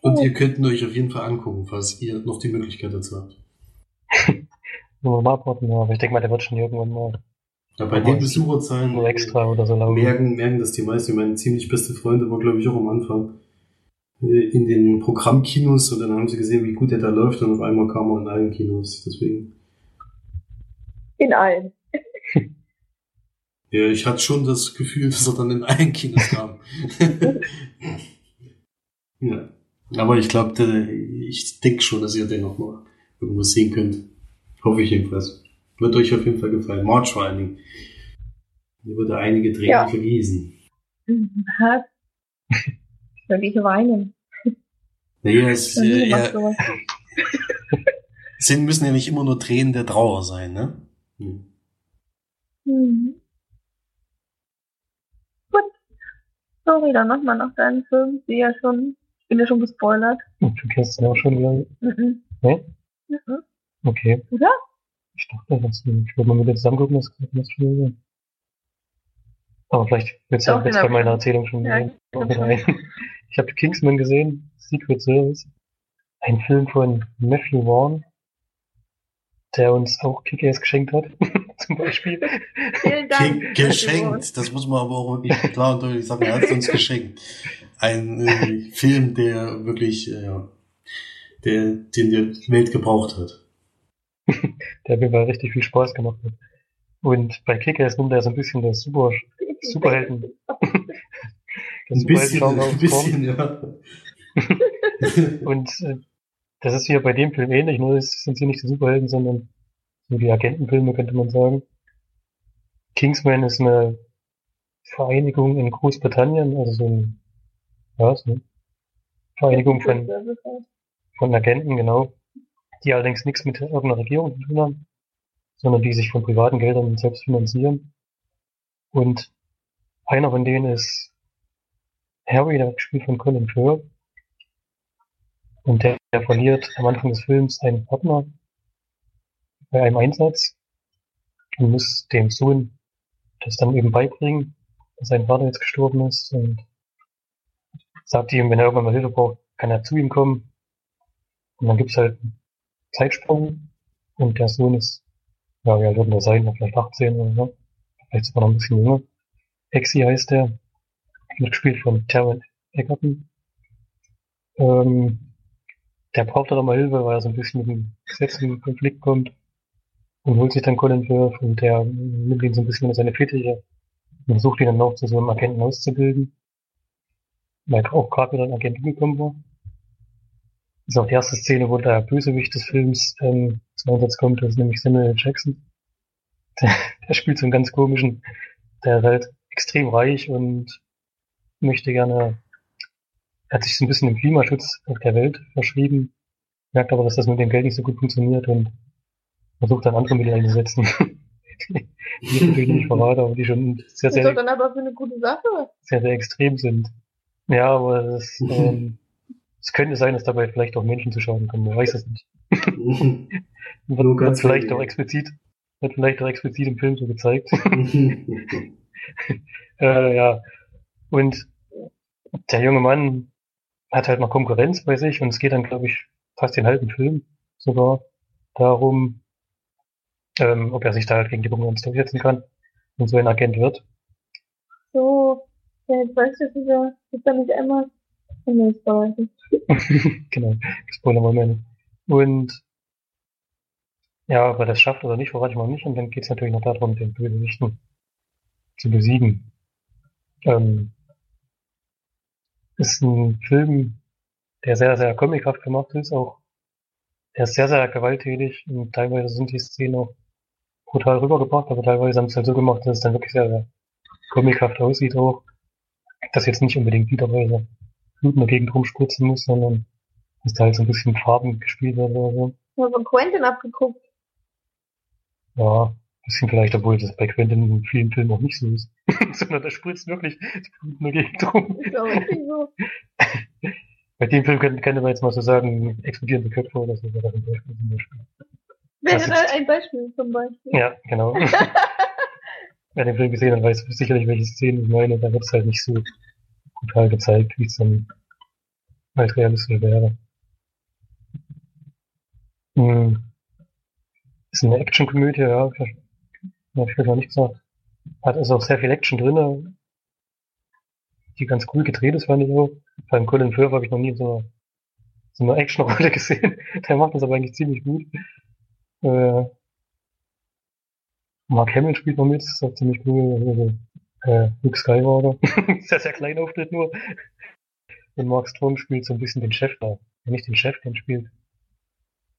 Und ihr könnt ihn euch auf jeden Fall angucken, falls ihr noch die Möglichkeit dazu habt. Nur mal abwarten. Aber ich denke mal, der wird schon irgendwann mal Ja, bei den Besucherzahlen nur extra oder so merken, merken das die meisten. Meine ziemlich beste Freunde war, glaube ich, auch am Anfang äh, in den Programmkinos und dann haben sie gesehen, wie gut der da läuft und auf einmal kam er in allen Kinos. Deswegen. In allen. Ja, ich hatte schon das Gefühl, dass er dann in allen Kinos kam. ja. Aber ich glaube, ich denke schon, dass ihr den noch mal irgendwo sehen könnt. Hoffe ich jedenfalls. Wird euch auf jeden Fall gefallen. March vor allen Dingen. Hier würde einige Tränen Ja. vergießen. Was? Soll ich weinen? Naja, es äh, ja, sind müssen ja nicht immer nur Tränen der Trauer sein, ne? Hm. Mhm. Gut. Sorry, dann mach mal noch deinen Film. Ich ja schon, ich bin ja schon gespoilert. Hm, Du kennst den auch schon wieder. Mhm. Nee? Mhm. Okay. Oder? Ich dachte, das, ich würde mal wieder zusammen gucken, das kann das schon wieder. Aber vielleicht du Doch, auch jetzt bei meiner Erzählung schon Ja, sehen. ich hab Wieder ein. Ich habe Kingsman gesehen, Secret Service. Ein Film von Matthew Vaughn, der uns auch Kick-Ass geschenkt hat, zum Beispiel. Vielen Dank. Ge geschenkt, das muss man aber auch wirklich klar und deutlich sagen, er hat es uns geschenkt. Ein äh, Film, der wirklich, äh, ja, der, den die Welt gebraucht hat. der mir mal richtig viel Spaß gemacht hat. Und bei Kick-Ass nimmt er so ein bisschen das Super, Superhelden. das Ein bisschen, ein bisschen, ja. Und äh, das ist hier bei dem Film ähnlich, nur es sind hier nicht die Superhelden, sondern so die Agentenfilme, könnte man sagen. Kingsman ist eine Vereinigung in Großbritannien, also so ein, ja, so eine Vereinigung von, von Agenten, genau, die allerdings nichts mit irgendeiner Regierung zu tun haben, sondern die sich von privaten Geldern selbst finanzieren. Und einer von denen ist Harry, der gespielt von Colin Firth. Und der, der verliert am Anfang des Films einen Partner bei einem Einsatz und muss dem Sohn das dann eben beibringen, dass sein Vater jetzt gestorben ist und sagt ihm, wenn er irgendwann mal Hilfe braucht, kann er zu ihm kommen. Und dann gibt's halt einen Zeitsprung und der Sohn ist, ja, wie alt wird der sein? Vielleicht 18 oder so. Vielleicht sogar noch ein bisschen jünger. Exi heißt der. Wird gespielt von Taron Egerton. Ähm, der braucht dann mal Hilfe, weil er so ein bisschen mit dem Gesetz in Konflikt kommt und holt sich dann Colin Firth und der nimmt ihn so ein bisschen unter seine Fittiche und versucht ihn dann noch zu so einem Agenten auszubilden. Weil auch gerade wieder ein Agent umgekommen war. Das ist auch die erste Szene, wo der Bösewicht des Films ähm, zum Einsatz kommt, das ist nämlich Samuel Jackson. Der, der spielt so einen ganz komischen, der ist halt extrem reich und möchte gerne, er hat sich so ein bisschen dem Klimaschutz der Welt verschrieben, merkt aber, dass das mit dem Geld nicht so gut funktioniert und versucht dann andere Mittel einzusetzen. die ich natürlich nicht verrate, aber die schon sehr, Das ist doch sehr, dann aber für eine gute Sache. sehr, sehr extrem sind. Ja, aber das, ähm, es könnte sein, dass dabei vielleicht auch Menschen zu schaden kommen, man weiß es nicht. Wird, wird vielleicht auch explizit, wird vielleicht auch explizit im Film so gezeigt. Äh, ja. Und der junge Mann hat halt noch Konkurrenz bei sich und es geht dann, glaube ich, fast den halben Film sogar darum, ähm, ob er sich da halt gegen die Konkurrenz durchsetzen kann und so ein Agent wird. So, ja, jetzt weißt du, dieser, ist da nicht einmal. Nicht. genau, Spoiler mal mehr. Und ja, ob er das schafft oder nicht, verrate ich mal nicht. Und dann geht es natürlich noch darum, den Bösewichten zu besiegen. Ähm, ist ein Film, der sehr, sehr comichaft gemacht ist, auch der ist sehr, sehr gewalttätig und teilweise sind die Szenen auch brutal rübergebracht, aber teilweise haben sie es halt so gemacht, dass es dann wirklich sehr, sehr comichaft aussieht auch, dass jetzt nicht unbedingt wiederweise Blut in der Gegend rumspritzen muss, sondern dass da halt so ein bisschen Farben gespielt werden oder so. Habe von Quentin abgeguckt. Ja, ein bisschen vielleicht, obwohl das bei Quentin in vielen Filmen auch nicht so ist. sondern da spritzt wirklich das Blut in der Gegend rum. Ist auch wirklich so. Bei dem Film könnte, könnte man jetzt mal so sagen, explodierende Köpfe oder so, wäre das ein Beispiel zum Beispiel. Wäre da ein Beispiel zum Beispiel. Ja, genau. Wer den Film gesehen hat, weiß sicherlich, welche Szenen ich meine. Da wird es halt nicht so brutal gezeigt, wie es dann halt realistisch wäre. Hm. Ist eine Actionkomödie, ja. ich- vielleicht noch nicht gesagt. Hat also auch sehr viel Action drinne, die ganz cool gedreht ist, fand ich auch. Vor allem Colin Firth habe ich noch nie so so einer Actionrolle gesehen. Der macht das aber eigentlich ziemlich gut. Äh, Mark Hamill spielt noch mit, ist auch ziemlich cool. Also, äh, Luke Skywalker. sehr, sehr kleiner Auftritt nur. Und Mark Strong spielt so ein bisschen den Chef da. Nicht den Chef, den spielt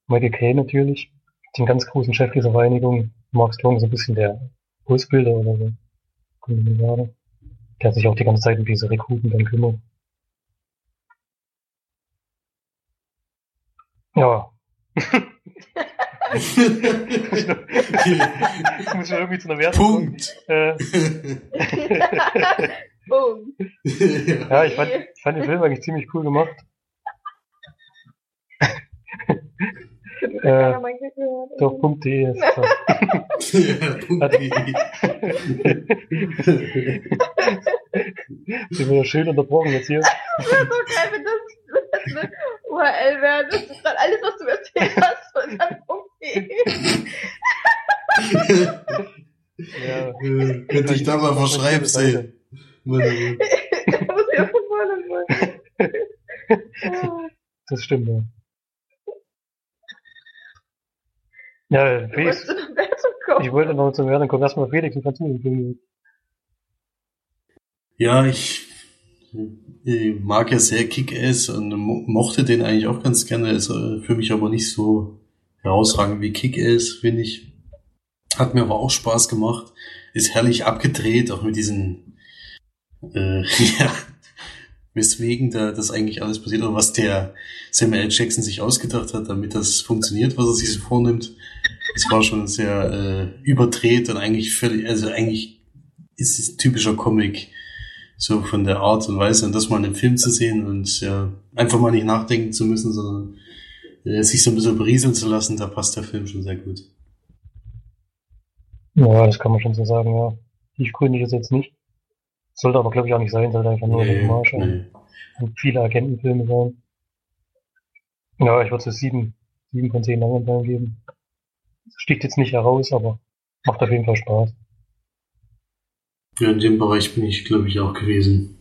Michael Caine natürlich. Den ganz großen Chef dieser Vereinigung. Mark Strong so ein bisschen der Ausbilder oder so. Sagen. Der sich auch die ganze Zeit um diese Rekruten dann kümmert. Ja. Ich muss schon irgendwie zu einer Wertung. Punkt. Äh, Boom. ja, ich fand, ich fand den Film eigentlich ziemlich cool gemacht. Äh. Doch, Punkt.de ist klar. ja, Punkt. Sind wir ja schön unterbrochen jetzt hier. Das ist so geil, wenn das, das eine URL wäre. Das ist dann alles, was du erzählt hast. Und dann okay. Ja, Äh, Könnte ich da mal verschreiben. Da muss ich von vorne mal. das stimmt, ja. Ja, Du Felix, ich wollte noch zur Wertung kommen. Erstmal Felix, wie fandst du? Ja, ich äh, mag ja sehr Kick-Ass und mo mochte den eigentlich auch ganz gerne. Ist äh, für mich aber nicht so herausragend wie Kick-Ass, finde ich. Hat mir aber auch Spaß gemacht. Ist herrlich abgedreht, auch mit diesen, äh, ja, weswegen da das eigentlich alles passiert oder was der Samuel L. Jackson sich ausgedacht hat, damit das funktioniert, was er sich so vornimmt. Das war schon sehr äh, überdreht und eigentlich völlig, also eigentlich ist es ein typischer Comic, so von der Art und Weise und das mal in einem Film zu sehen und ja, einfach mal nicht nachdenken zu müssen, sondern sich so ein bisschen berieseln zu lassen, da passt der Film schon sehr gut. Ja, das kann man schon so sagen, ja. Tiefgründig ist jetzt nicht. Sollte aber, glaube ich, auch nicht sein, sollte einfach nur eine Hommage an, nee. an viele Agentenfilme sein. Ja, ich würde so sieben, sieben von zehn Leinwandperlen geben. Sticht jetzt nicht heraus, aber macht auf jeden Fall Spaß. Ja, in dem Bereich bin ich, glaube ich, auch gewesen.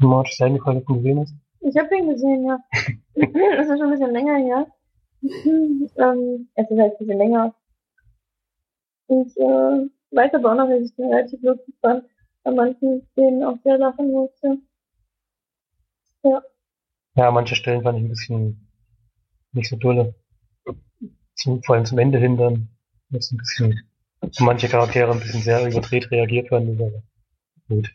Marge, ist dir eingefallen, dass du gesehen hast? Ich habe ihn gesehen, ja. das ist schon ein bisschen länger her. ähm, es ist halt ein bisschen länger. Ich äh, weiß aber auch noch, dass ich den relativ lustig fand. Bei manchen Szenen auch sehr lachen musste. Ja, manche Stellen fand ich ein bisschen nicht so dolle. Zum, vor allem zum Ende hin dann. Jetzt ein bisschen, manche Charaktere ein bisschen sehr überdreht reagiert werden, aber gut.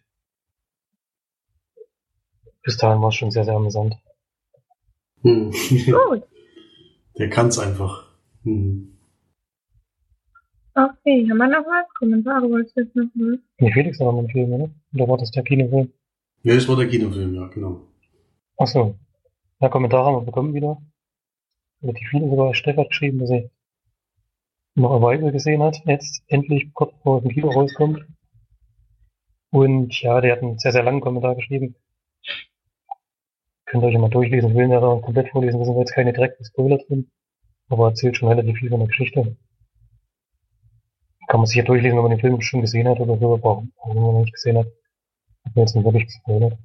Bis dahin war es schon sehr, sehr amüsant. Hm. Gut. Der kann's einfach. Hm. Okay, haben wir noch was? Kommentare wolltest du jetzt noch ne? Nee, Felix hat noch einen Film, oder? Oder war das der Kinofilm? Ja, das war der Kinofilm, ja, genau. Ach so. Ja, Kommentare haben wir bekommen wieder. Relativ viele sogar. Steff hat geschrieben, dass er noch Arrival gesehen hat. Jetzt endlich kurz es im Kino rauskommt. Und ja, der hat einen sehr, sehr langen Kommentar geschrieben. Könnt ihr euch mal durchlesen. Ich will ihn ja da komplett vorlesen. Da sind jetzt keine direkten Spoiler drin. Aber erzählt schon relativ viel von der Geschichte. Kann man sich ja durchlesen, wenn man den Film schon gesehen hat oder so, aber auch wenn man ihn noch nicht gesehen hat. Hat mir jetzt nicht wirklich gespoilert.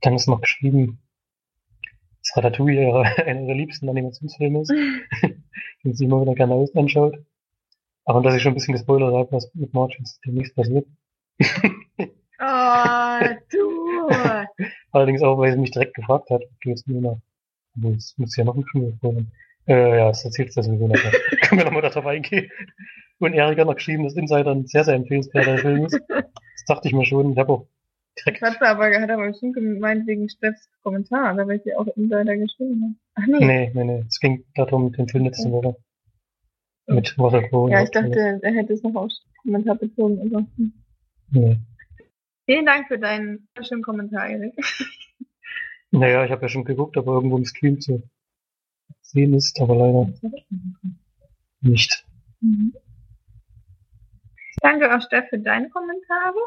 Dann ist noch geschrieben, dass Ratatouille ihre, einer ihrer liebsten Animationsfilme ist, den sie immer wieder gerne aus- anschaut. Aber dass ich schon ein bisschen gespoilert habe, was mit Margins demnächst passiert. Oh, du. Allerdings auch, weil sie mich direkt gefragt hat, ob du jetzt nur noch, obwohl es muss ja noch ein Film spoilern. Äh, ja, das erzählst du ja sowieso nachher. Können wir nochmal darauf eingehen. Und Erik hat noch geschrieben, dass Insider ein sehr, sehr empfehlenswerter Film ist. Das dachte ich mir schon. Ich habe auch direkt, Hat aber, hat aber bestimmt gemeint wegen Steffs Kommentar, da weil ich ja auch Insider geschrieben habe. Ach nee. nee, nee, nee, es ging darum, den Film letzte Woche. Mit Crowe. Ja, ich dachte, er hätte es noch auf Kommentar bezogen. Ansonsten. Nee. Vielen Dank für deinen schönen Kommentar, Erik. Naja, ich habe ja schon geguckt, ob er irgendwo im Stream zu sehen ist, aber leider nicht. Mhm. Danke auch Steff für deine Kommentare.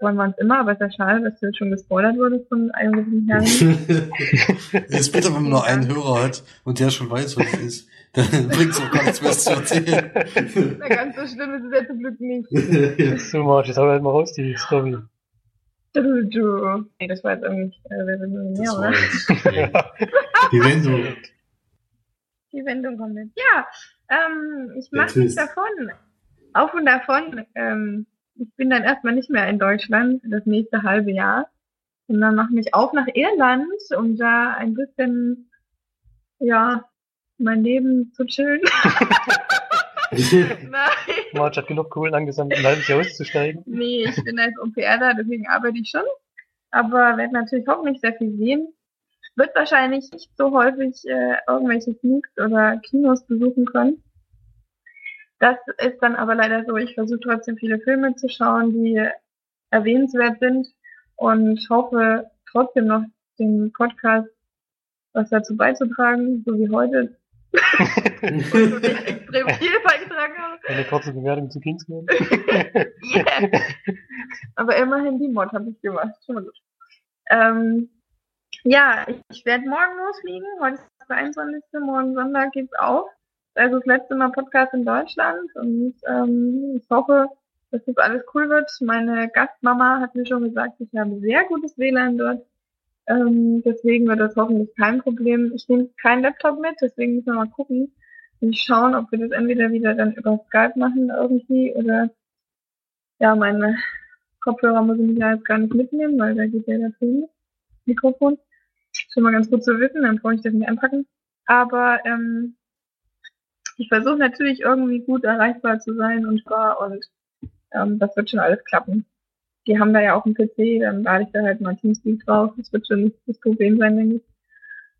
Wollen wir uns immer, aber es ist ja schade, dass du jetzt schon gespoilert wurdest von einem gewissen Herrn. Jetzt bitte, wenn man nur einen Hörer hat und der schon weiß, was es ist, dann bringt es auch gar nichts mehr zu erzählen. Na, ganz so schlimm ist es ja zum Glück nicht. So, Marge, jetzt hau halt mal raus, die Story. Du, du. Nee, das war jetzt irgendwie, äh, wer will mehr, oder? jetzt die Wendung. Die Sendung kommt jetzt. Ja, ähm, ich mach mich davon. Auf und davon. Ähm, ich bin dann erstmal nicht mehr in Deutschland das nächste halbe Jahr. Und dann mache mich auf nach Irland, um da ein bisschen, ja, mein Leben zu chillen. Nein. Marge hat genug Kohlen angesammelt, um halbes Jahr auszusteigen. Nee, ich bin als Au-pair da, deswegen arbeite ich schon. Aber werde natürlich hoffentlich sehr viel sehen. Wird wahrscheinlich nicht so häufig äh, irgendwelche Sneaks oder Kinos besuchen können. Das ist dann aber leider so, ich versuche trotzdem viele Filme zu schauen, die erwähnenswert sind und hoffe trotzdem noch den Podcast was dazu beizutragen, so wie heute, wo ich extrem viel beigetragen habe. Eine kurze Bewertung zu Kingsman. Yeah. Aber immerhin die Mod habe ich gemacht. Schon mal gut. Ähm, ja, ich, ich werde morgen losfliegen. Heute ist der 21. Morgen Sonntag geht's auf. Also das letzte Mal Podcast in Deutschland und ähm, ich hoffe, dass das alles cool wird. Meine Gastmama hat mir schon gesagt, ich habe sehr gutes WLAN dort. Ähm, deswegen wird das hoffentlich kein Problem. Ich nehme keinen Laptop mit, deswegen müssen wir mal gucken und schauen, ob wir das entweder wieder dann über Skype machen irgendwie oder ja, meine Kopfhörer muss ich ja jetzt gar nicht mitnehmen, weil da geht ja das Mikrofon. Schon mal ganz gut zu wissen, dann brauche ich das nicht anpacken. Aber ähm, ich versuche natürlich irgendwie gut erreichbar zu sein und war und ähm, das wird schon alles klappen. Die haben da ja auch einen PC, dann lade ich da halt mal Teamspeak drauf. Das wird schon nicht das Problem sein, denke ich.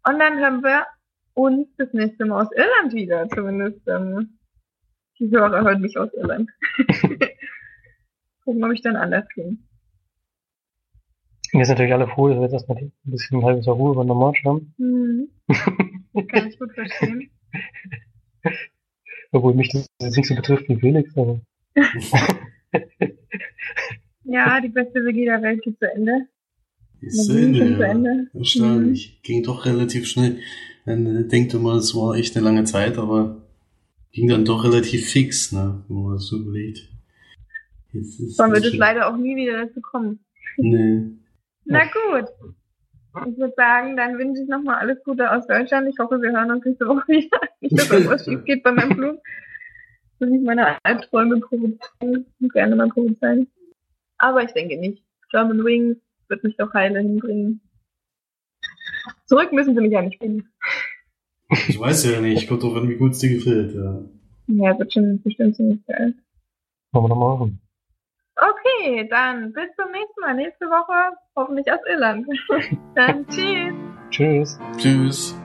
Und dann hören wir uns das nächste Mal aus Irland wieder, zumindest. Ähm, die Hörer hören mich aus Irland. Gucken, ob ich dann anders klinge. Wir sind natürlich alle froh, dass wir jetzt erstmal ein bisschen ein halbes Jahr Ruhe von der Marge haben. Mhm. Kann ich gut verstehen. Obwohl mich das jetzt nicht so betrifft wie Felix, aber Ja, die beste WG der Welt geht zu Ende. Ist zu Ende, zu ja. Ende. Erstaunlich. Ging doch relativ schnell. Man denkt immer, es war echt eine lange Zeit, aber ging dann doch relativ fix, ne? Wenn man das so überlegt. Jetzt ist Dann wird es leider auch nie wieder dazu kommen. Nee. Na gut. Ich würde sagen, dann wünsche ich nochmal alles Gute aus Deutschland. Ich hoffe, wir hören uns nächste Woche wieder. Nicht, dass irgendwas schief geht bei meinem Flug. Dass ich meine Albträume provozieren gerne mal provozieren. Aber ich denke nicht. German Wings wird mich doch heile hinbringen. Zurück müssen sie mich ja nicht finden. Ich weiß ja nicht. Kommt drauf an, wie gut es dir gefällt, ja. Ja, wird schon bestimmt ziemlich geil. wollen wir noch mal machen. Okay, dann bis zum nächsten Mal. Nächste Woche hoffentlich aus Irland. dann tschüss. Tschüss. Tschüss.